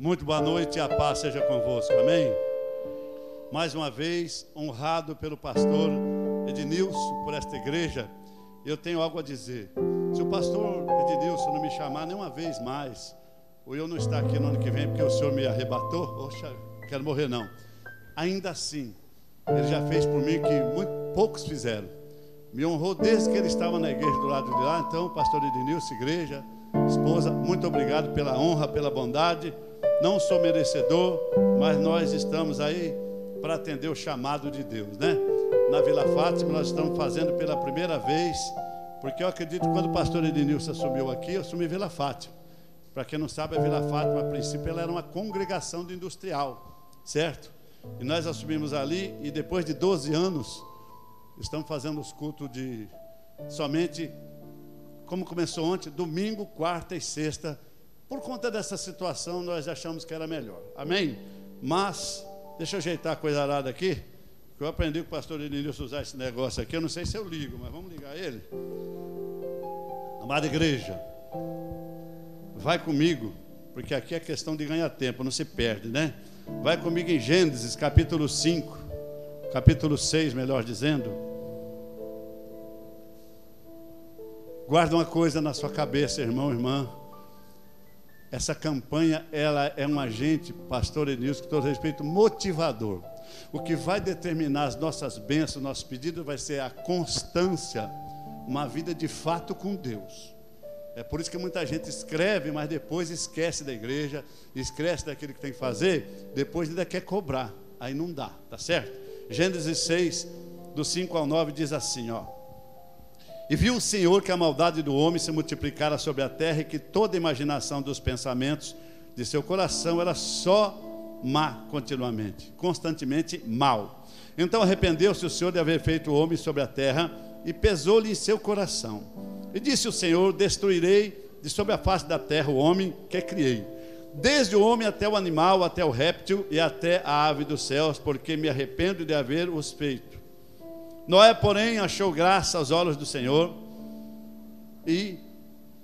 Muito boa noite e a paz seja convosco, amém? Mais uma vez, honrado pelo pastor Ednilson, por esta igreja, eu tenho algo a dizer. Se o pastor Ednilson não me chamar nenhuma vez mais, ou eu não estar aqui no ano que vem porque o senhor me arrebatou, oxa, quero morrer não. Ainda assim, ele já fez por mim que muito poucos fizeram. Me honrou desde que ele estava na igreja do lado de lá. Então, pastor Ednilson, igreja, esposa, muito obrigado pela honra, pela bondade não sou merecedor, mas nós estamos aí para atender o chamado de Deus, né? Na Vila Fátima nós estamos fazendo pela primeira vez, porque eu acredito que quando o pastor Ednilson assumiu aqui, eu assumi Vila Fátima. Para quem não sabe, a Vila Fátima, a princípio, ela era uma congregação de industrial, certo? E nós assumimos ali, e depois de 12 anos, estamos fazendo os cultos de somente, como começou ontem, domingo, quarta e sexta, por conta dessa situação, nós achamos que era melhor. Amém? Mas, deixa eu ajeitar a coisa arada aqui. Que eu aprendi com o pastor Inilson usar esse negócio aqui. Eu não sei se eu ligo, mas vamos ligar ele. Amada igreja, vai comigo, porque aqui é questão de ganhar tempo, não se perde, né? Vai comigo em Gênesis, capítulo 5, capítulo 6, melhor dizendo. Guarda uma coisa na sua cabeça, irmão, irmã. Essa campanha ela é um agente, pastor Enilson, com todo respeito, motivador. O que vai determinar as nossas bênçãos, nossos pedidos, vai ser a constância, uma vida de fato com Deus. É por isso que muita gente escreve, mas depois esquece da igreja, esquece daquilo que tem que fazer, depois ainda quer cobrar. Aí não dá, tá certo? Gênesis 6, do 5 ao 9, diz assim: ó. E viu o Senhor que a maldade do homem se multiplicara sobre a terra e que toda imaginação dos pensamentos de seu coração era só má continuamente, constantemente mal. Então arrependeu-se o Senhor de haver feito o homem sobre a terra e pesou-lhe em seu coração. E disse o Senhor: Destruirei de sobre a face da terra o homem que criei, desde o homem até o animal, até o réptil e até a ave dos céus, porque me arrependo de haver os feito. Noé, porém, achou graça aos olhos do Senhor. E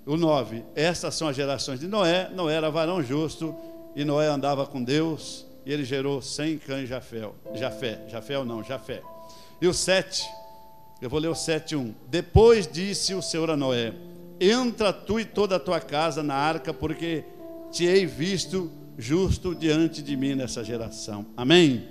o 9, estas são as gerações de Noé. Noé era varão justo e Noé andava com Deus e ele gerou cem cães Jafé, Jafé, Jafé não, Jafé. E o 7, eu vou ler o 7, 1. Depois disse o Senhor a Noé: Entra tu e toda a tua casa na arca, porque te hei visto justo diante de mim nessa geração. Amém?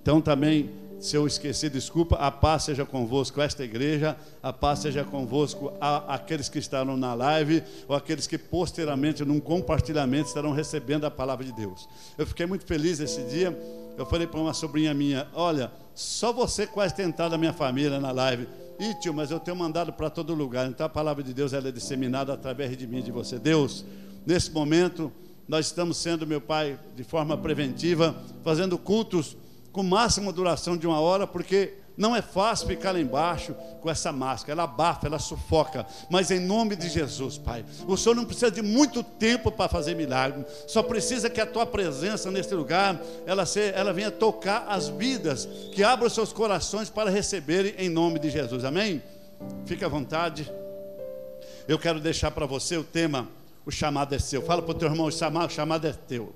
Então também se eu esqueci, desculpa. A paz seja convosco, esta igreja. A paz seja convosco, a, aqueles que estarão na live ou aqueles que posteriormente, num compartilhamento, estarão recebendo a palavra de Deus. Eu fiquei muito feliz esse dia. Eu falei para uma sobrinha minha: Olha, só você quase tentar da minha família na live. E tio, mas eu tenho mandado para todo lugar. Então a palavra de Deus ela é disseminada através de mim, de você. Deus, nesse momento, nós estamos sendo, meu Pai, de forma preventiva, fazendo cultos com máxima duração de uma hora, porque não é fácil ficar lá embaixo com essa máscara, ela abafa, ela sufoca. Mas em nome de Jesus, Pai, o Senhor não precisa de muito tempo para fazer milagre, só precisa que a tua presença neste lugar, ela, se, ela venha tocar as vidas, que abra os seus corações para receberem em nome de Jesus. Amém? Fique à vontade. Eu quero deixar para você o tema, o chamado é seu. Fala para o teu irmão, o o chamado é teu.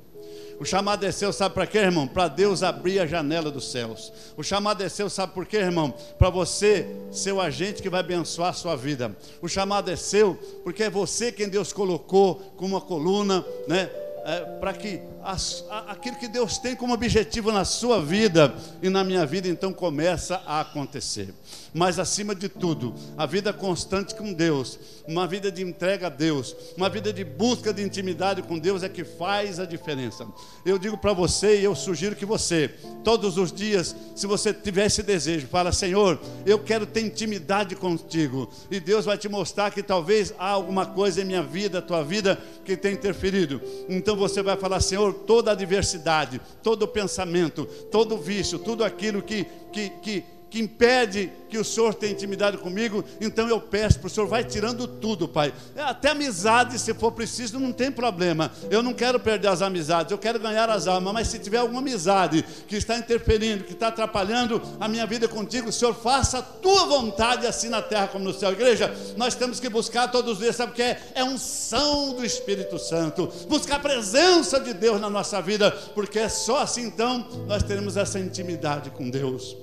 O chamado é seu, sabe para quê, irmão? Para Deus abrir a janela dos céus. O chamado é seu, sabe por quê, irmão? Para você ser o agente que vai abençoar a sua vida. O chamado é seu, porque é você quem Deus colocou como uma coluna, né? É, para que a, aquilo que Deus tem como objetivo na sua vida e na minha vida, então começa a acontecer mas acima de tudo, a vida constante com Deus, uma vida de entrega a Deus, uma vida de busca de intimidade com Deus é que faz a diferença. Eu digo para você e eu sugiro que você, todos os dias, se você tiver esse desejo, fala: Senhor, eu quero ter intimidade contigo, e Deus vai te mostrar que talvez há alguma coisa em minha vida, tua vida, que tem interferido. Então você vai falar: Senhor, toda a adversidade, todo o pensamento, todo o vício, tudo aquilo que, que, que que impede que o Senhor tenha intimidade comigo, então eu peço para o Senhor, vai tirando tudo, Pai. Até amizade, se for preciso, não tem problema. Eu não quero perder as amizades, eu quero ganhar as almas, mas se tiver alguma amizade que está interferindo, que está atrapalhando a minha vida contigo, o Senhor faça a tua vontade assim na terra como no céu. Igreja, nós temos que buscar todos os dias, sabe o que é? É unção do Espírito Santo, buscar a presença de Deus na nossa vida, porque é só assim então nós teremos essa intimidade com Deus.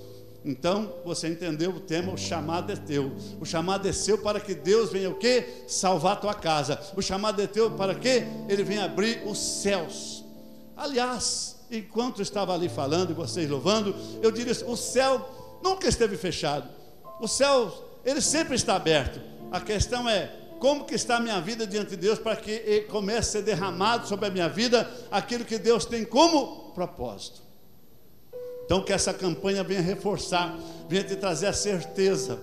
Então, você entendeu o tema, o chamado é teu. O chamado é seu para que Deus venha o quê? Salvar a tua casa. O chamado é teu para que ele venha abrir os céus. Aliás, enquanto estava ali falando e vocês louvando, eu diria assim, o céu nunca esteve fechado. O céu, ele sempre está aberto. A questão é como que está a minha vida diante de Deus para que comece a ser derramado sobre a minha vida aquilo que Deus tem como propósito. Então, que essa campanha venha reforçar, venha te trazer a certeza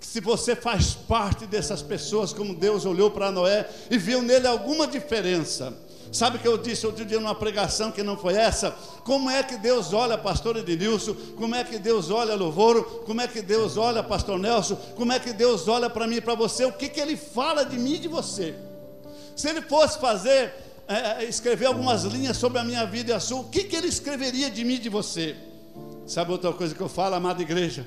que se você faz parte dessas pessoas, como Deus olhou para Noé e viu nele alguma diferença. Sabe o que eu disse outro dia numa pregação que não foi essa? Como é que Deus olha pastor Edilson? Como é que Deus olha Louvoro? Como é que Deus olha pastor Nelson? Como é que Deus olha para mim e para você? O que, que ele fala de mim e de você? Se ele fosse fazer é, é, escrever algumas linhas sobre a minha vida e a sua, o que, que ele escreveria de mim e de você? Sabe outra coisa que eu falo, amada igreja?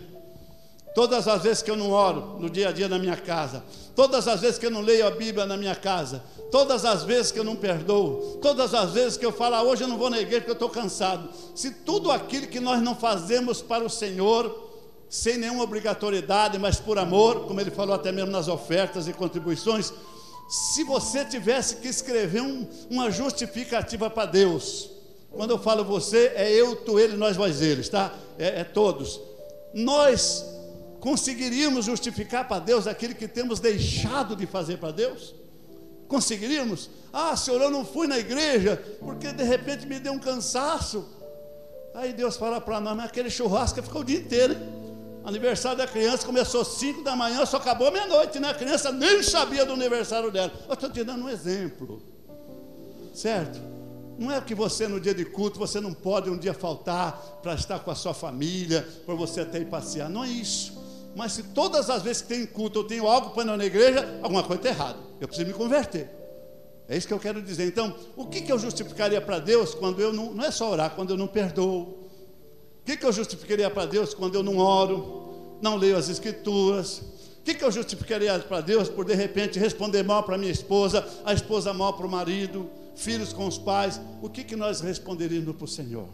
Todas as vezes que eu não oro no dia a dia na minha casa, todas as vezes que eu não leio a Bíblia na minha casa, todas as vezes que eu não perdoo, todas as vezes que eu falo, ah, hoje eu não vou na igreja porque eu estou cansado. Se tudo aquilo que nós não fazemos para o Senhor, sem nenhuma obrigatoriedade, mas por amor, como ele falou até mesmo nas ofertas e contribuições, se você tivesse que escrever um, uma justificativa para Deus, quando eu falo você, é eu, tu, ele, nós, vós, eles, tá? É, é todos. Nós conseguiríamos justificar para Deus aquilo que temos deixado de fazer para Deus? Conseguiríamos? Ah, Senhor, eu não fui na igreja porque de repente me deu um cansaço. Aí Deus fala para nós, mas aquele churrasco ficou o dia inteiro. Hein? Aniversário da criança começou 5 da manhã, só acabou meia-noite, né? A criança nem sabia do aniversário dela. Eu estou te dando um exemplo, certo? Não é que você no dia de culto você não pode um dia faltar para estar com a sua família, para você até ir passear. Não é isso. Mas se todas as vezes que tem culto eu tenho algo para ir na igreja, alguma coisa está errada. Eu preciso me converter. É isso que eu quero dizer. Então, o que, que eu justificaria para Deus quando eu não. Não é só orar, quando eu não perdoo que, que eu justificaria para Deus quando eu não oro, não leio as Escrituras? O que, que eu justificaria para Deus por de repente responder mal para minha esposa, a esposa mal para o marido, filhos com os pais? O que, que nós responderíamos para o Senhor?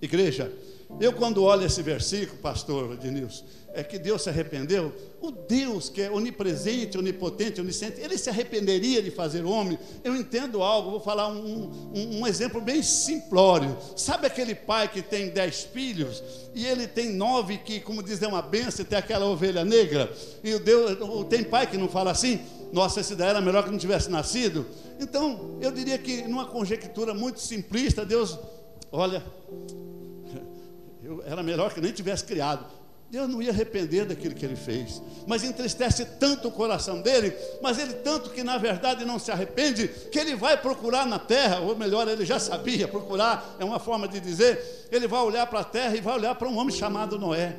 Igreja, eu quando olho esse versículo, pastor Ednilson, é que Deus se arrependeu. O Deus que é onipresente, onipotente, onisciente, ele se arrependeria de fazer homem? Eu entendo algo, vou falar um, um, um, exemplo bem simplório. Sabe aquele pai que tem dez filhos e ele tem nove que, como diz, é uma benção, tem aquela ovelha negra? E o Deus, tem pai que não fala assim? Nossa, esse daí era melhor que não tivesse nascido. Então, eu diria que numa conjectura muito simplista, Deus, olha, era melhor que nem tivesse criado. Deus não ia arrepender daquilo que ele fez, mas entristece tanto o coração dele, mas ele tanto que na verdade não se arrepende, que ele vai procurar na terra, ou melhor, ele já sabia, procurar é uma forma de dizer, ele vai olhar para a terra e vai olhar para um homem chamado Noé.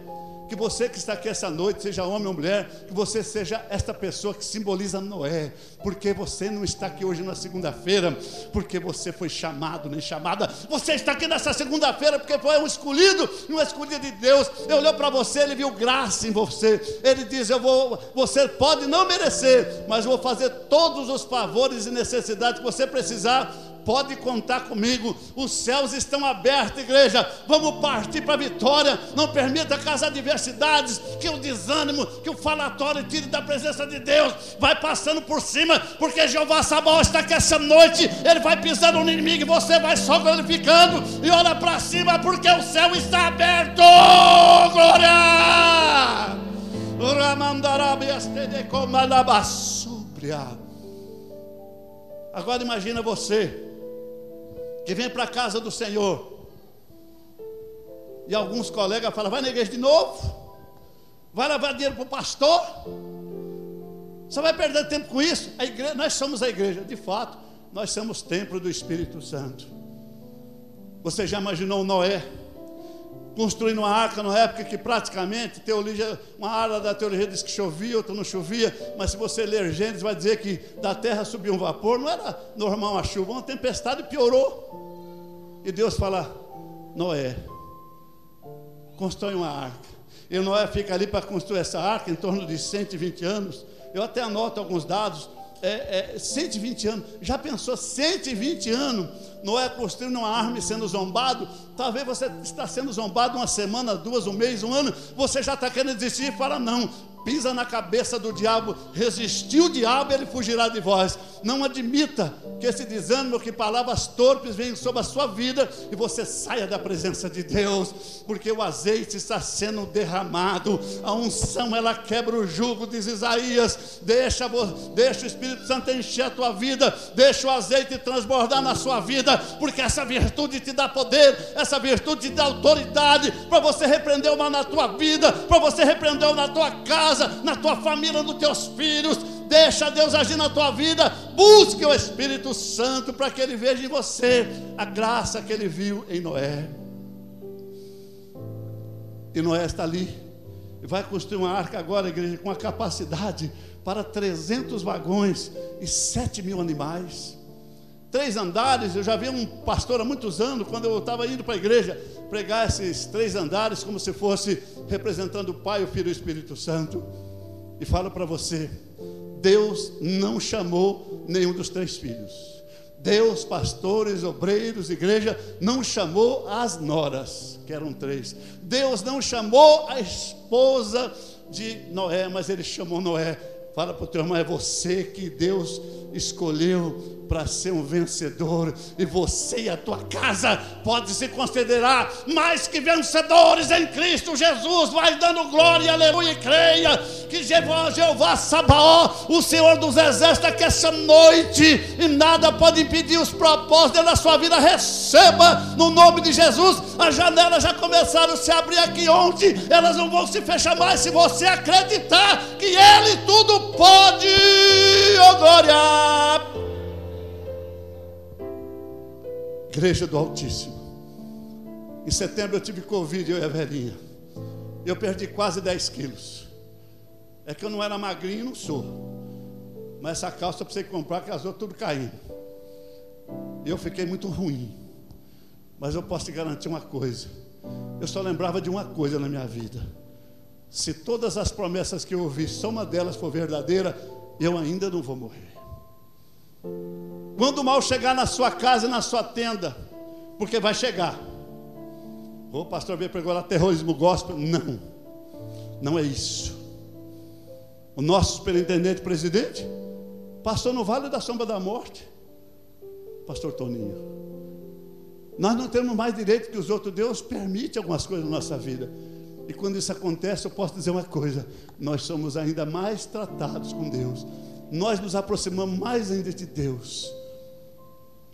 Que você que está aqui essa noite, seja homem ou mulher, que você seja esta pessoa que simboliza Noé, porque você não está aqui hoje na segunda-feira, porque você foi chamado, nem chamada. Você está aqui nessa segunda-feira porque foi um escolhido, um escolhido de Deus. Ele olhou para você, ele viu graça em você. Ele diz: Eu vou, você pode não merecer, mas eu vou fazer todos os favores e necessidades que você precisar pode contar comigo. Os céus estão abertos, igreja. Vamos partir para a vitória. Não permita que as adversidades, que o desânimo, que o falatório tire da presença de Deus. Vai passando por cima, porque Jeová Sabaoth está aqui essa noite. Ele vai pisando no inimigo e você vai só glorificando. E olha para cima, porque o céu está aberto. Glória! Agora imagina você que vem para a casa do Senhor. E alguns colegas falam: vai na igreja de novo? Vai levar dinheiro para o pastor? Você vai perder tempo com isso? Igreja, nós somos a igreja, de fato, nós somos templo do Espírito Santo. Você já imaginou Noé? Construindo uma arca na época que praticamente teologia, uma área da teologia diz que chovia, outra não chovia, mas se você ler Gênesis vai dizer que da terra subiu um vapor, não era normal uma chuva, uma tempestade piorou. E Deus fala: Noé, constrói uma arca. E Noé fica ali para construir essa arca em torno de 120 anos. Eu até anoto alguns dados. É, é, 120 anos. Já pensou 120 anos? Noé construindo uma arma e sendo zombado. Talvez você está sendo zombado uma semana, duas, um mês, um ano. Você já está querendo desistir fala: não, pisa na cabeça do diabo, resistiu o diabo, ele fugirá de vós. Não admita que esse desânimo, que palavras torpes venham sobre a sua vida e você saia da presença de Deus, porque o azeite está sendo derramado, a unção ela quebra o jugo, diz Isaías. Deixa, deixa o Espírito Santo encher a tua vida, deixa o azeite transbordar na sua vida, porque essa virtude te dá poder, essa virtude te dá autoridade para você repreender o mal na tua vida, para você repreender o na tua casa casa, na tua família, nos teus filhos. Deixa Deus agir na tua vida. Busque o Espírito Santo para que ele veja em você a graça que ele viu em Noé. E Noé está ali. E vai construir uma arca agora, igreja, com a capacidade para 300 vagões e 7 mil animais. Três andares, eu já vi um pastor há muitos anos, quando eu estava indo para a igreja, pregar esses três andares como se fosse representando o Pai, o Filho e o Espírito Santo. E falo para você: Deus não chamou nenhum dos três filhos. Deus, pastores, obreiros, igreja, não chamou as noras, que eram três. Deus não chamou a esposa de Noé, mas ele chamou Noé. Fala para o teu irmão, é você que Deus escolheu para ser um vencedor, e você e a tua casa pode se considerar mais que vencedores em Cristo Jesus. Vai dando glória, aleluia, e creia que Jeová, Jeová Sabaó, o Senhor dos Exércitos, que essa noite e nada pode impedir os propósitos da sua vida. Receba no nome de Jesus. As janelas já começaram a se abrir aqui ontem, elas não vão se fechar mais se você acreditar que Ele tudo pode. Oh glória! Igreja do Altíssimo. Em setembro eu tive Covid, eu e a velhinha. Eu perdi quase 10 quilos. É que eu não era magrinho, não sou. Mas essa calça eu precisei comprar, casou tudo caindo. Eu fiquei muito ruim. Mas eu posso te garantir uma coisa. Eu só lembrava de uma coisa na minha vida. Se todas as promessas que eu ouvi, só uma delas for verdadeira, eu ainda não vou morrer. Quando o mal chegar na sua casa na sua tenda, porque vai chegar. O pastor veio pregou lá terrorismo gospel. Não, não é isso. O nosso superintendente presidente passou no vale da sombra da morte. Pastor Toninho. Nós não temos mais direito que os outros. Deus permite algumas coisas na nossa vida. E quando isso acontece, eu posso dizer uma coisa: nós somos ainda mais tratados com Deus. Nós nos aproximamos mais ainda de Deus.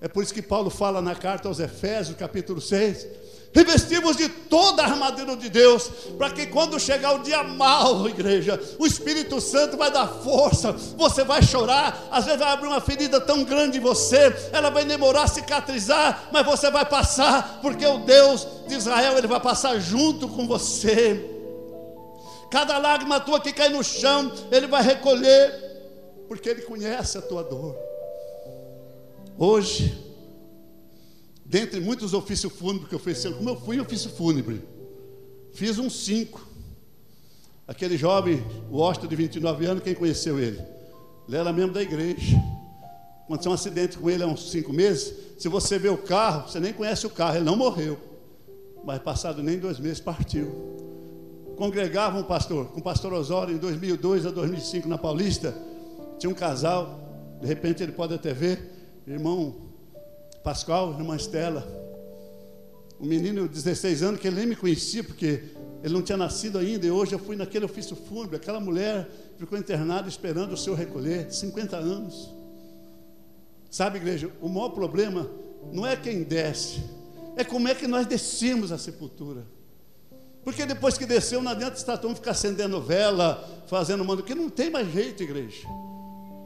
É por isso que Paulo fala na carta aos Efésios, capítulo 6, revestimos de toda a armadura de Deus, para que quando chegar o dia mal, igreja, o Espírito Santo vai dar força, você vai chorar, às vezes vai abrir uma ferida tão grande em você, ela vai demorar a cicatrizar, mas você vai passar, porque o Deus de Israel, ele vai passar junto com você. Cada lágrima tua que cai no chão, ele vai recolher, porque ele conhece a tua dor. Hoje, dentre muitos ofícios fúnebres que eu fiz, como eu fui ofício fúnebre, fiz um cinco. Aquele jovem, o Austin de 29 anos, quem conheceu ele? Ele era membro da igreja. Aconteceu um acidente com ele há uns cinco meses. Se você vê o carro, você nem conhece o carro, ele não morreu. Mas passado nem dois meses partiu. Congregava um pastor, com o pastor Osório em 2002 a 2005 na Paulista. Tinha um casal, de repente ele pode até ver irmão Pascoal, irmã Estela. Um menino de 16 anos que ele nem me conhecia, porque ele não tinha nascido ainda, e hoje eu fui naquele ofício fúnebre. Aquela mulher ficou internada esperando o seu recolher, 50 anos. Sabe, igreja, o maior problema não é quem desce, é como é que nós descemos a sepultura. Porque depois que desceu, não adianta estar ficar acendendo vela, fazendo mando, porque não tem mais jeito, igreja.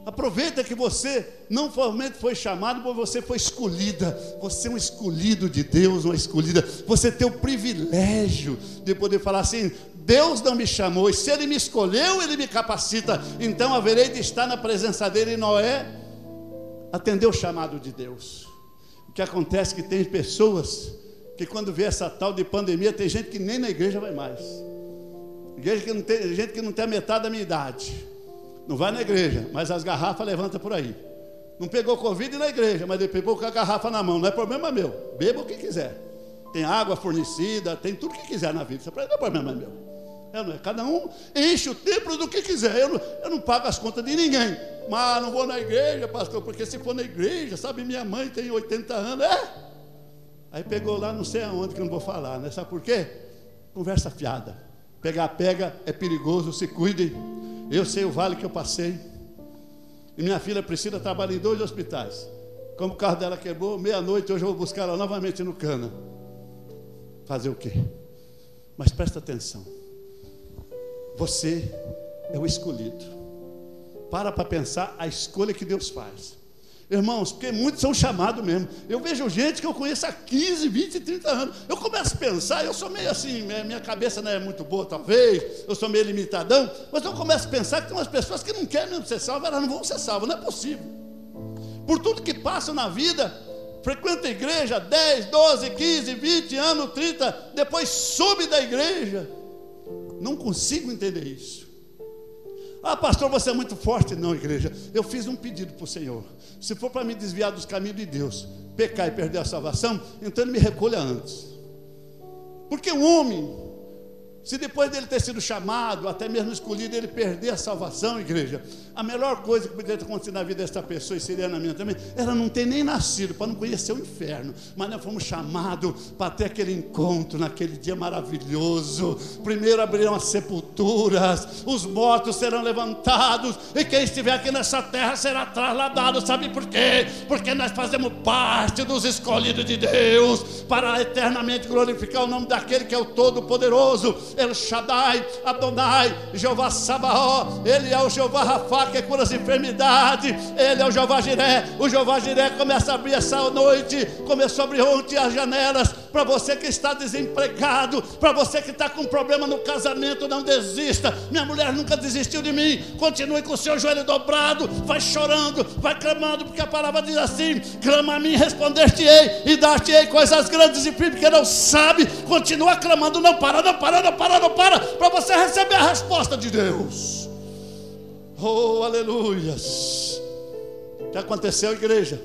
Aproveita que você não somente foi chamado, mas você foi escolhida. Você é um escolhido de Deus, uma escolhida. Você tem o privilégio de poder falar assim: Deus não me chamou, e se Ele me escolheu, Ele me capacita. Então haverei de estar na presença dele. E Noé atendeu o chamado de Deus. O que acontece é que tem pessoas que, quando vê essa tal de pandemia, tem gente que nem na igreja vai mais. Igreja que não tem, gente que não tem a metade da minha idade não vai na igreja, mas as garrafas levanta por aí. Não pegou Covid na igreja, mas ele pegou com a garrafa na mão. Não é problema meu. Beba o que quiser. Tem água fornecida, tem tudo que quiser na vida. Isso não é problema meu. É, não é? Cada um enche o templo do que quiser. Eu não, eu não pago as contas de ninguém. Mas não vou na igreja, pastor, porque se for na igreja, sabe, minha mãe tem 80 anos. É? Aí pegou lá, não sei aonde que não vou falar, né? Sabe por quê? Conversa fiada. Pegar, pega, é perigoso, se cuidem. Eu sei o vale que eu passei. E minha filha Priscila trabalha em dois hospitais. Como o carro dela quebrou, meia-noite, hoje eu vou buscar ela novamente no cana. Fazer o quê? Mas presta atenção. Você é o escolhido. Para para pensar a escolha que Deus faz. Irmãos, porque muitos são chamados mesmo. Eu vejo gente que eu conheço há 15, 20, 30 anos. Eu começo a pensar, eu sou meio assim, minha cabeça não é muito boa, talvez, eu sou meio limitadão, mas eu começo a pensar que tem umas pessoas que não querem mesmo ser salvas, elas não vão ser salvas, não é possível. Por tudo que passam na vida, frequenta a igreja 10, 12, 15, 20 anos, 30, depois sobe da igreja. Não consigo entender isso. Ah, pastor, você é muito forte. Não, igreja. Eu fiz um pedido para o Senhor. Se for para me desviar dos caminhos de Deus, pecar e perder a salvação, então ele me recolha antes. Porque o homem se depois dele ter sido chamado, até mesmo escolhido, ele perder a salvação, igreja, a melhor coisa que poderia ter acontecido na vida desta pessoa, e seria na minha também, era não ter nem nascido, para não conhecer o inferno. Mas nós fomos chamados para ter aquele encontro naquele dia maravilhoso. Primeiro abrirão as sepulturas, os mortos serão levantados, e quem estiver aqui nessa terra será trasladado. Sabe por quê? Porque nós fazemos parte dos escolhidos de Deus, para eternamente glorificar o nome daquele que é o Todo-Poderoso El Shaddai, Adonai, Jeová Sabaó, Ele é o Jeová Rafá que cura as enfermidades, Ele é o Jeová Jiré, o Jeová Jiré começa a abrir essa noite, começou a abrir ontem as janelas, para você que está desempregado, para você que está com problema no casamento, não desista, minha mulher nunca desistiu de mim, continue com o seu joelho dobrado, vai chorando, vai clamando, porque a palavra diz assim, clama a mim, responder-te-ei, e dar-te-ei coisas grandes e firmes que não sabe, continua clamando, não para, não para, não para, para, não para, para você receber a resposta de Deus. Oh, aleluias. O que aconteceu, igreja?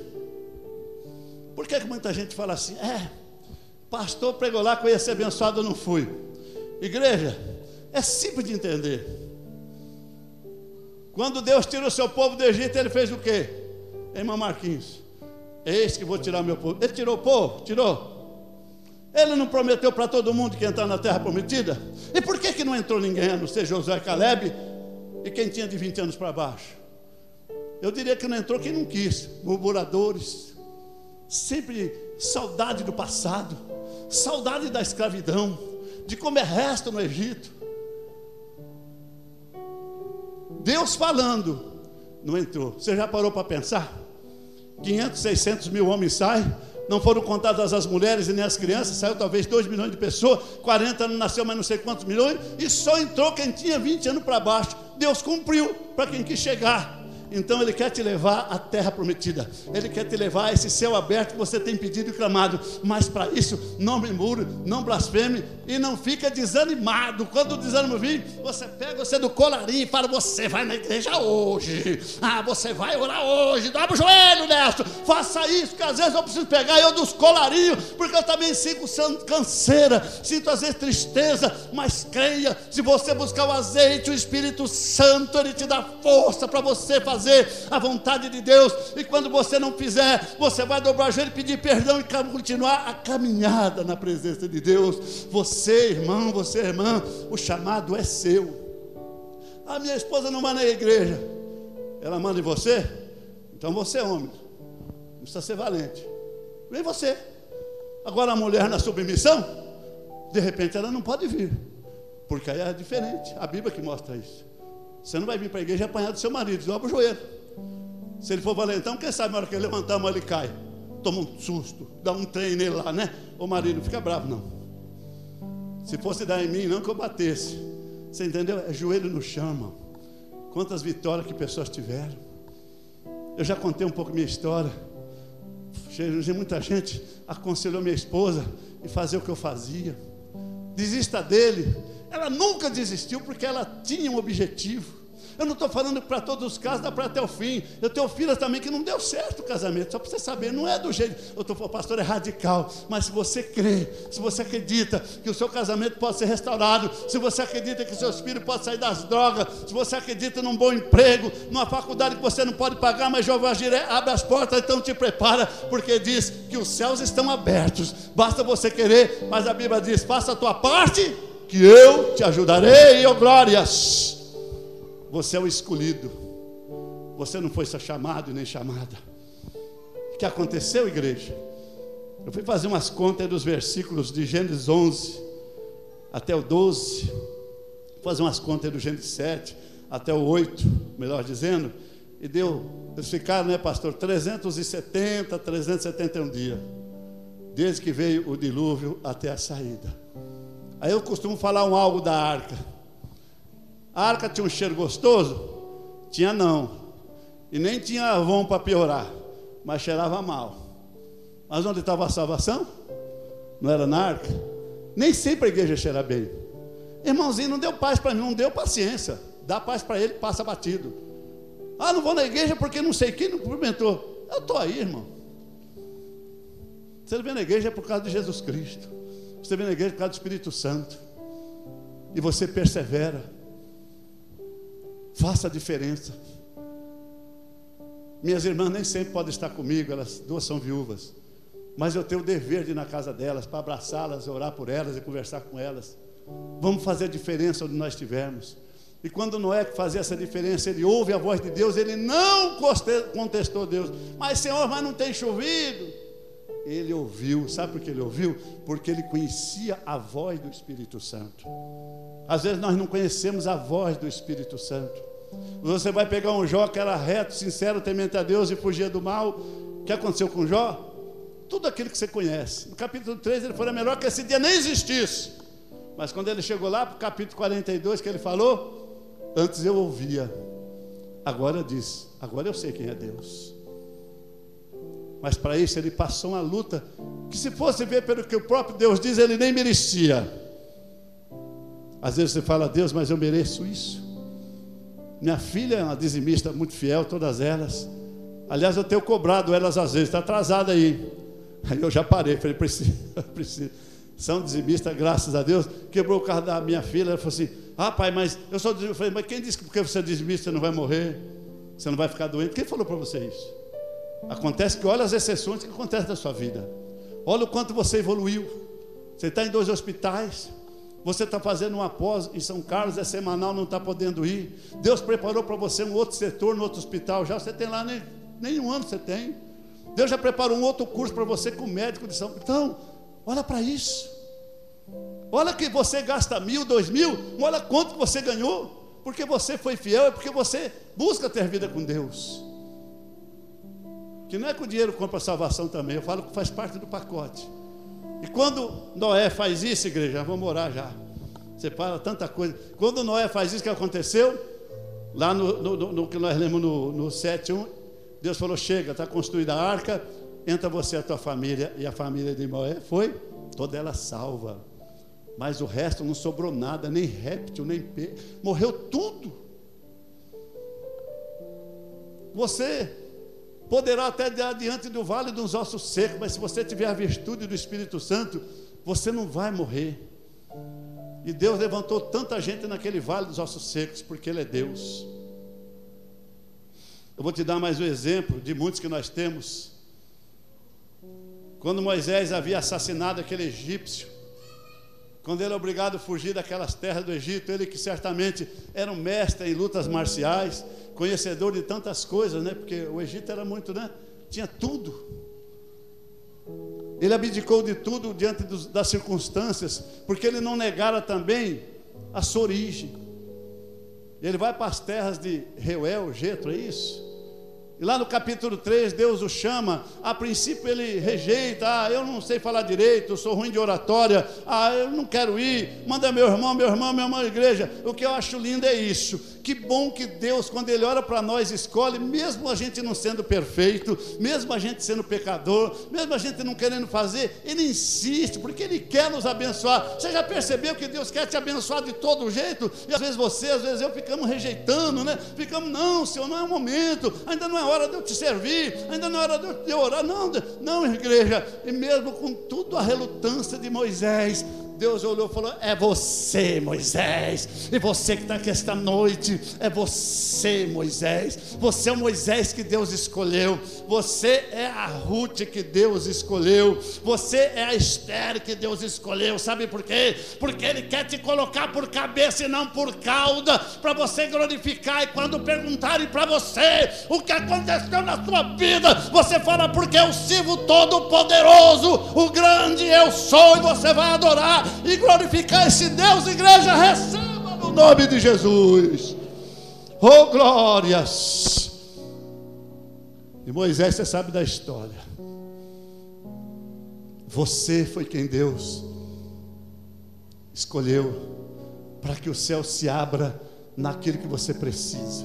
Por que, que muita gente fala assim? É, pastor pregou lá ia ser abençoado, não fui. Igreja, é simples de entender. Quando Deus tirou o seu povo do Egito, ele fez o quê? Irmão Marquinhos, eis que vou tirar meu povo. Ele tirou o povo? Tirou. Ele não prometeu para todo mundo que entrar na terra prometida? E por que, que não entrou ninguém, a não ser Josué Caleb e quem tinha de 20 anos para baixo? Eu diria que não entrou quem não quis, murmuradores, sempre saudade do passado, saudade da escravidão, de comer resto no Egito. Deus falando, não entrou. Você já parou para pensar? 500, 600 mil homens saem, não foram contadas as mulheres e nem as crianças, saiu talvez 2 milhões de pessoas, 40 anos nasceu mas não sei quantos milhões, e só entrou quem tinha 20 anos para baixo. Deus cumpriu para quem quis chegar. Então Ele quer te levar à terra prometida. Ele quer te levar a esse céu aberto que você tem pedido e clamado. Mas para isso, não murmure, não blasfeme e não fica desanimado. Quando o desânimo vir, você pega você do colarinho e fala: Você vai na igreja hoje. Ah, você vai orar hoje. Dobra o joelho, Nesto. Faça isso, que às vezes eu preciso pegar eu dos colarinhos, porque eu também sinto canseira, sinto às vezes tristeza. Mas creia, se você buscar o azeite, o Espírito Santo, Ele te dá força para você fazer fazer a vontade de Deus, e quando você não fizer, você vai dobrar o joelho e pedir perdão e continuar a caminhada na presença de Deus. Você, irmão, você, irmã, o chamado é seu. A minha esposa não manda na igreja, ela manda em você, então você é homem, precisa ser valente. Vem você. Agora a mulher na submissão, de repente ela não pode vir, porque aí é diferente. A Bíblia que mostra isso. Você não vai vir para a igreja apanhar do seu marido, dobra o joelho. Se ele for valentão, quem sabe na hora que ele levantar a mão ele cai. Toma um susto, dá um trem nele lá, né? Ô marido, não fica bravo não. Se fosse dar em mim, não que eu batesse. Você entendeu? É joelho no chão, irmão. Quantas vitórias que pessoas tiveram. Eu já contei um pouco minha história. Muita gente aconselhou minha esposa e fazer o que eu fazia. Desista dele. Ela nunca desistiu porque ela tinha um objetivo. Eu não estou falando para todos os casos, dá para até o fim. Eu tenho filhas também que não deu certo o casamento, só para você saber, não é do jeito. Eu estou falando, pastor, é radical. Mas se você crê, se você acredita que o seu casamento pode ser restaurado, se você acredita que seus filhos podem sair das drogas, se você acredita num bom emprego, numa faculdade que você não pode pagar, mas Jeová Jiré abre as portas, então te prepara, porque diz que os céus estão abertos. Basta você querer, mas a Bíblia diz: faça a tua parte, que eu te ajudarei, oh glórias. Você é o escolhido. Você não foi só chamado nem chamada. O que aconteceu, igreja? Eu fui fazer umas contas dos versículos de Gênesis 11 até o 12. Vou fazer umas contas do Gênesis 7 até o 8, melhor dizendo. E deu, eles ficaram, né, pastor, 370, 371 dias. Desde que veio o dilúvio até a saída. Aí eu costumo falar um algo da arca. A arca tinha um cheiro gostoso? Tinha não. E nem tinha avon para piorar, mas cheirava mal. Mas onde estava a salvação? Não era na arca? Nem sempre a igreja cheira bem. Irmãozinho, não deu paz para mim, não deu paciência. Dá paz para ele, passa batido. Ah, não vou na igreja porque não sei quem não cumprimentou. Eu estou aí, irmão. Você vem na igreja é por causa de Jesus Cristo. Você vem na igreja por causa do Espírito Santo. E você persevera. Faça a diferença. Minhas irmãs nem sempre podem estar comigo, elas duas são viúvas. Mas eu tenho o dever de ir na casa delas, para abraçá-las, orar por elas e conversar com elas. Vamos fazer a diferença onde nós estivermos. E quando Noé fazia essa diferença, ele ouve a voz de Deus, ele não contestou Deus. Mas Senhor, mas não tem chovido. Ele ouviu, sabe por que ele ouviu? Porque ele conhecia a voz do Espírito Santo. Às vezes nós não conhecemos a voz do Espírito Santo. Você vai pegar um Jó que era reto, sincero, temente a Deus e fugia do mal. O que aconteceu com Jó? Tudo aquilo que você conhece. No capítulo 3 ele foi melhor que esse dia nem existisse. Mas quando ele chegou lá para o capítulo 42 que ele falou, antes eu ouvia, agora disse, agora eu sei quem é Deus. Mas para isso ele passou uma luta que se fosse ver pelo que o próprio Deus diz, ele nem merecia. Às vezes você fala, Deus, mas eu mereço isso. Minha filha é uma dizimista muito fiel, todas elas. Aliás, eu tenho cobrado elas às vezes, está atrasada aí. Aí eu já parei, falei, preciso, preciso. São dizimistas, graças a Deus. Quebrou o carro da minha filha, ela falou assim: Ah, pai, mas eu sou dizimista. Eu falei, mas quem disse que porque você é dizimista você não vai morrer? Você não vai ficar doente? Quem falou para você isso? Acontece que olha as exceções que acontecem na sua vida. Olha o quanto você evoluiu. Você está em dois hospitais. Você está fazendo uma pós em São Carlos, é semanal, não está podendo ir. Deus preparou para você um outro setor no outro hospital. Já você tem lá, nem, nem um ano você tem. Deus já preparou um outro curso para você com médico de São Então, olha para isso. Olha que você gasta mil, dois mil, olha quanto você ganhou. Porque você foi fiel, é porque você busca ter vida com Deus. Que não é que o dinheiro compra salvação também, eu falo que faz parte do pacote. E quando Noé faz isso, igreja, vamos orar já. Separa tanta coisa. Quando Noé faz isso, que aconteceu? Lá no, no, no que nós lemos no, no 7.1, Deus falou: chega, está construída a arca, entra você e a tua família. E a família de Noé foi toda ela salva. Mas o resto não sobrou nada, nem réptil, nem peixe. Morreu tudo. Você poderá até diante do vale dos ossos secos, mas se você tiver a virtude do Espírito Santo, você não vai morrer. E Deus levantou tanta gente naquele vale dos ossos secos, porque Ele é Deus. Eu vou te dar mais um exemplo de muitos que nós temos. Quando Moisés havia assassinado aquele egípcio, quando ele é obrigado a fugir daquelas terras do Egito, ele que certamente era um mestre em lutas marciais, conhecedor de tantas coisas, né? Porque o Egito era muito, né? Tinha tudo. Ele abdicou de tudo diante dos, das circunstâncias, porque ele não negara também a sua origem. Ele vai para as terras de Reuel, Getro, é isso? E lá no capítulo 3, Deus o chama. A princípio ele rejeita. Ah, eu não sei falar direito, sou ruim de oratória. Ah, eu não quero ir. Manda meu irmão, meu irmão, minha irmã igreja. O que eu acho lindo é isso. Que bom que Deus, quando Ele olha para nós, escolhe, mesmo a gente não sendo perfeito, mesmo a gente sendo pecador, mesmo a gente não querendo fazer, Ele insiste, porque Ele quer nos abençoar. Você já percebeu que Deus quer te abençoar de todo jeito? E às vezes você, às vezes eu ficamos rejeitando, né? Ficamos, não, Senhor, não é o momento, ainda não é hora de eu te servir, ainda não é hora de eu orar. Não, não, igreja. E mesmo com tudo a relutância de Moisés, Deus olhou e falou: É você, Moisés. E você que está aqui esta noite, é você, Moisés. Você é o Moisés que Deus escolheu. Você é a Ruth que Deus escolheu. Você é a Esther que Deus escolheu. Sabe por quê? Porque Ele quer te colocar por cabeça e não por cauda, para você glorificar. E quando perguntarem para você o que aconteceu na sua vida, você fala: Porque eu sirvo todo-poderoso, o grande eu sou, e você vai adorar e glorificar esse Deus, igreja, receba no nome de Jesus. Oh glórias! E Moisés, você sabe da história. Você foi quem Deus escolheu para que o céu se abra naquilo que você precisa.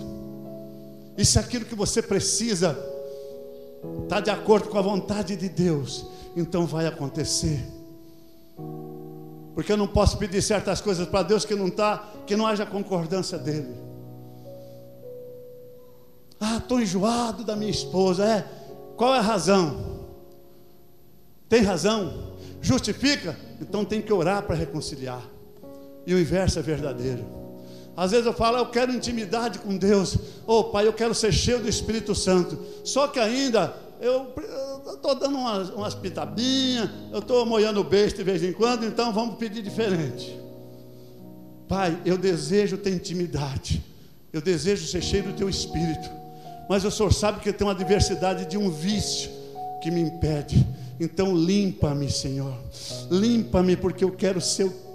E se aquilo que você precisa está de acordo com a vontade de Deus, então vai acontecer. Porque eu não posso pedir certas coisas para Deus que não está, que não haja concordância dele. Ah, estou enjoado da minha esposa. É. Qual é a razão? Tem razão? Justifica? Então tem que orar para reconciliar. E o inverso é verdadeiro. Às vezes eu falo, eu quero intimidade com Deus. Ô oh, Pai, eu quero ser cheio do Espírito Santo. Só que ainda eu estou dando umas, umas eu estou moendo o beijo de vez em quando, então vamos pedir diferente. Pai, eu desejo ter intimidade, eu desejo ser cheio do teu espírito, mas o Senhor sabe que tem uma diversidade de um vício que me impede. Então limpa-me, Senhor. Limpa-me porque eu quero ser o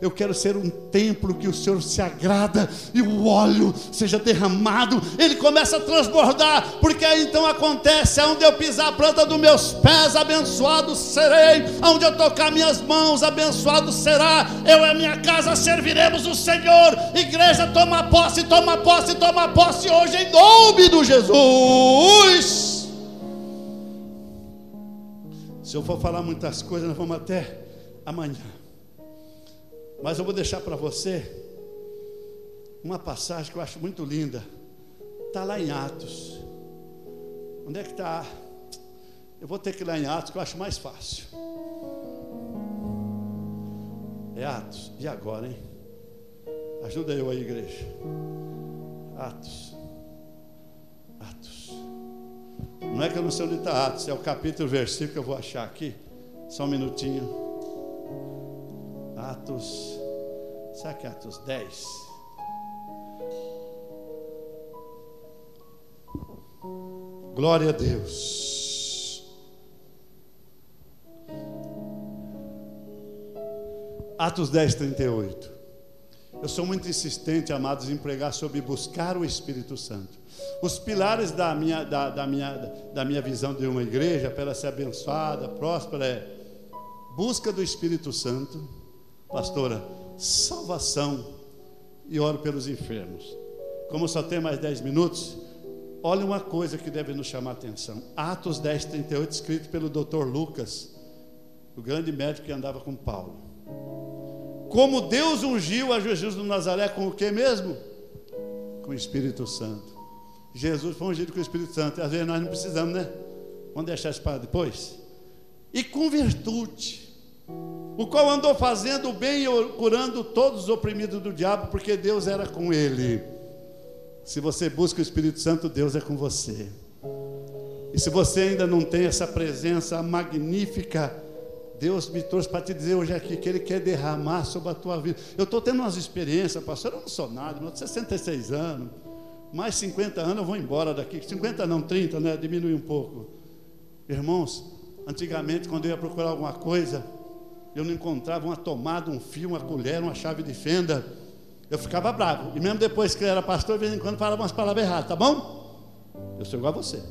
eu quero ser um templo que o Senhor se agrada e o óleo seja derramado. Ele começa a transbordar, porque aí então acontece: aonde eu pisar a planta dos meus pés, abençoado serei, aonde eu tocar minhas mãos, abençoado será. Eu e a minha casa serviremos o Senhor. Igreja, toma posse, toma posse, toma posse hoje em nome do Jesus. Se eu for falar muitas coisas, nós vamos até amanhã. Mas eu vou deixar para você uma passagem que eu acho muito linda. Está lá em Atos. Onde é que está? Eu vou ter que ir lá em Atos, que eu acho mais fácil. É Atos. E agora, hein? Ajuda eu aí, igreja. Atos. Atos. Não é que eu não sei onde está Atos, é o capítulo, o versículo que eu vou achar aqui. Só um minutinho. Atos, será que é Atos 10? Glória a Deus. Atos 10, 38. Eu sou muito insistente, amados, em pregar sobre buscar o Espírito Santo. Os pilares da minha, da, da minha, da minha visão de uma igreja, para ela ser abençoada, próspera, é busca do Espírito Santo pastora, salvação e oro pelos enfermos. Como só tem mais 10 minutos, olha uma coisa que deve nos chamar a atenção. Atos 10, 38, escrito pelo doutor Lucas, o grande médico que andava com Paulo. Como Deus ungiu a Jesus do Nazaré com o que mesmo? Com o Espírito Santo. Jesus foi ungido com o Espírito Santo. Às vezes nós não precisamos, né? Vamos deixar isso para depois. E com virtude o qual andou fazendo o bem e curando todos os oprimidos do diabo, porque Deus era com ele. Se você busca o Espírito Santo, Deus é com você. E se você ainda não tem essa presença magnífica, Deus me trouxe para te dizer hoje aqui que Ele quer derramar sobre a tua vida. Eu estou tendo umas experiências, pastor. Eu não sou nada, eu tenho 66 anos. Mais 50 anos eu vou embora daqui. 50 não, 30, né? Diminui um pouco. Irmãos, antigamente, quando eu ia procurar alguma coisa, eu não encontrava uma tomada, um fio, uma colher, uma chave de fenda. Eu ficava bravo. E mesmo depois que eu era pastor, de vez em quando falava umas palavras erradas, tá bom? Eu sou igual a você.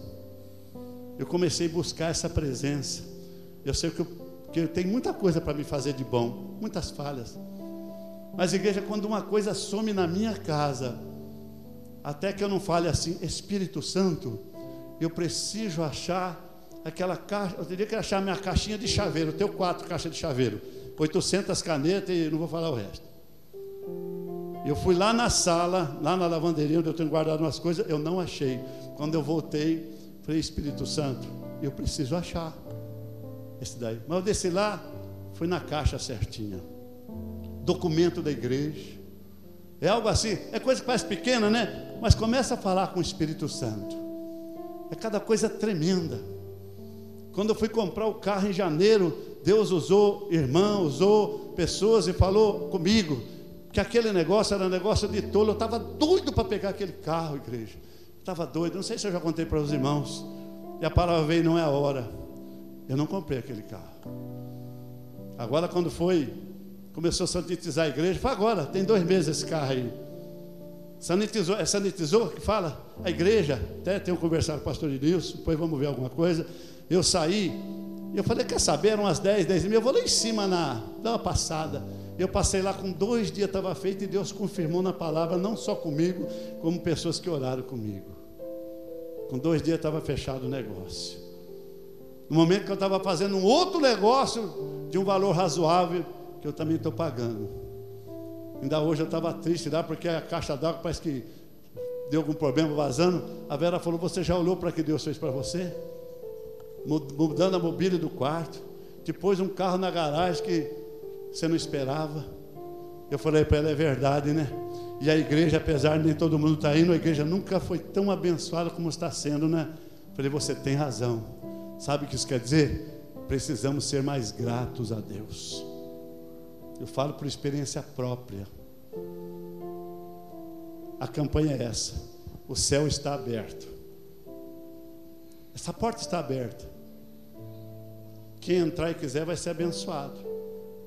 Eu comecei a buscar essa presença. Eu sei que eu, que tenho muita coisa para me fazer de bom, muitas falhas. Mas, igreja, quando uma coisa some na minha casa, até que eu não fale assim, Espírito Santo, eu preciso achar aquela caixa, eu teria que achar minha caixinha de chaveiro, eu tenho quatro caixas de chaveiro, 800 canetas e não vou falar o resto. Eu fui lá na sala, lá na lavanderia, onde eu tenho guardado umas coisas, eu não achei. Quando eu voltei, falei, Espírito Santo, eu preciso achar esse daí. Mas eu desci lá, fui na caixa certinha. Documento da igreja. É algo assim, é coisa que parece pequena, né? Mas começa a falar com o Espírito Santo. É cada coisa tremenda. Quando eu fui comprar o carro em janeiro, Deus usou irmão, usou pessoas e falou comigo que aquele negócio era um negócio de tolo. Eu estava doido para pegar aquele carro, igreja. Estava doido. Não sei se eu já contei para os irmãos. E a palavra veio, não é a hora. Eu não comprei aquele carro. Agora, quando foi, começou a sanitizar a igreja, foi agora, tem dois meses esse carro aí. Sanitizou, é sanitizou que fala? A igreja, até tenho conversado com o pastor Nilson, depois vamos ver alguma coisa. Eu saí, eu falei, quer saber? Eram umas 10, 10 mil, eu vou lá em cima na, dar uma passada. Eu passei lá com dois dias, estava feito, e Deus confirmou na palavra, não só comigo, como pessoas que oraram comigo. Com dois dias estava fechado o negócio. No momento que eu estava fazendo um outro negócio de um valor razoável, que eu também estou pagando. Ainda hoje eu estava triste lá, porque a caixa d'água parece que deu algum problema vazando. A Vera falou: Você já olhou para que Deus fez para você? Mudando a mobília do quarto. Depois um carro na garagem que você não esperava. Eu falei para ela: É verdade, né? E a igreja, apesar de nem todo mundo estar tá indo, a igreja nunca foi tão abençoada como está sendo, né? falei: Você tem razão. Sabe o que isso quer dizer? Precisamos ser mais gratos a Deus. Eu falo por experiência própria. A campanha é essa. O céu está aberto. Essa porta está aberta. Quem entrar e quiser vai ser abençoado.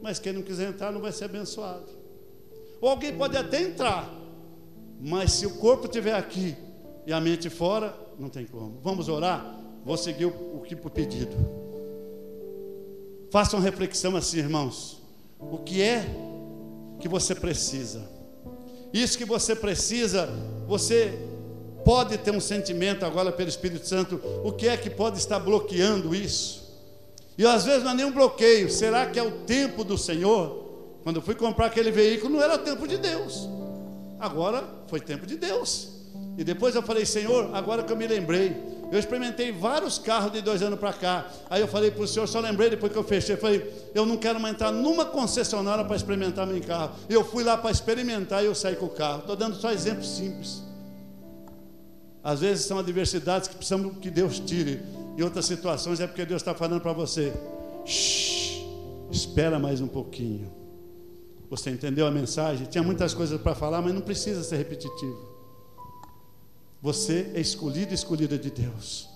Mas quem não quiser entrar não vai ser abençoado. Ou alguém pode até entrar, mas se o corpo estiver aqui e a mente fora, não tem como. Vamos orar? Vou seguir o, que o pedido. Faça uma reflexão assim, irmãos. O que é que você precisa? Isso que você precisa, você pode ter um sentimento agora pelo Espírito Santo, o que é que pode estar bloqueando isso? E às vezes não é nenhum bloqueio, será que é o tempo do Senhor? Quando eu fui comprar aquele veículo, não era tempo de Deus, agora foi tempo de Deus. E depois eu falei, Senhor, agora que eu me lembrei, eu experimentei vários carros de dois anos para cá. Aí eu falei para o senhor, só lembrei depois que eu fechei. Eu falei, eu não quero mais entrar numa concessionária para experimentar meu carro. Eu fui lá para experimentar e eu saí com o carro. Estou dando só exemplos simples. Às vezes são adversidades que precisamos que Deus tire. Em outras situações é porque Deus está falando para você. Shhh, espera mais um pouquinho. Você entendeu a mensagem? Tinha muitas coisas para falar, mas não precisa ser repetitivo. Você é escolhido escolhida de Deus.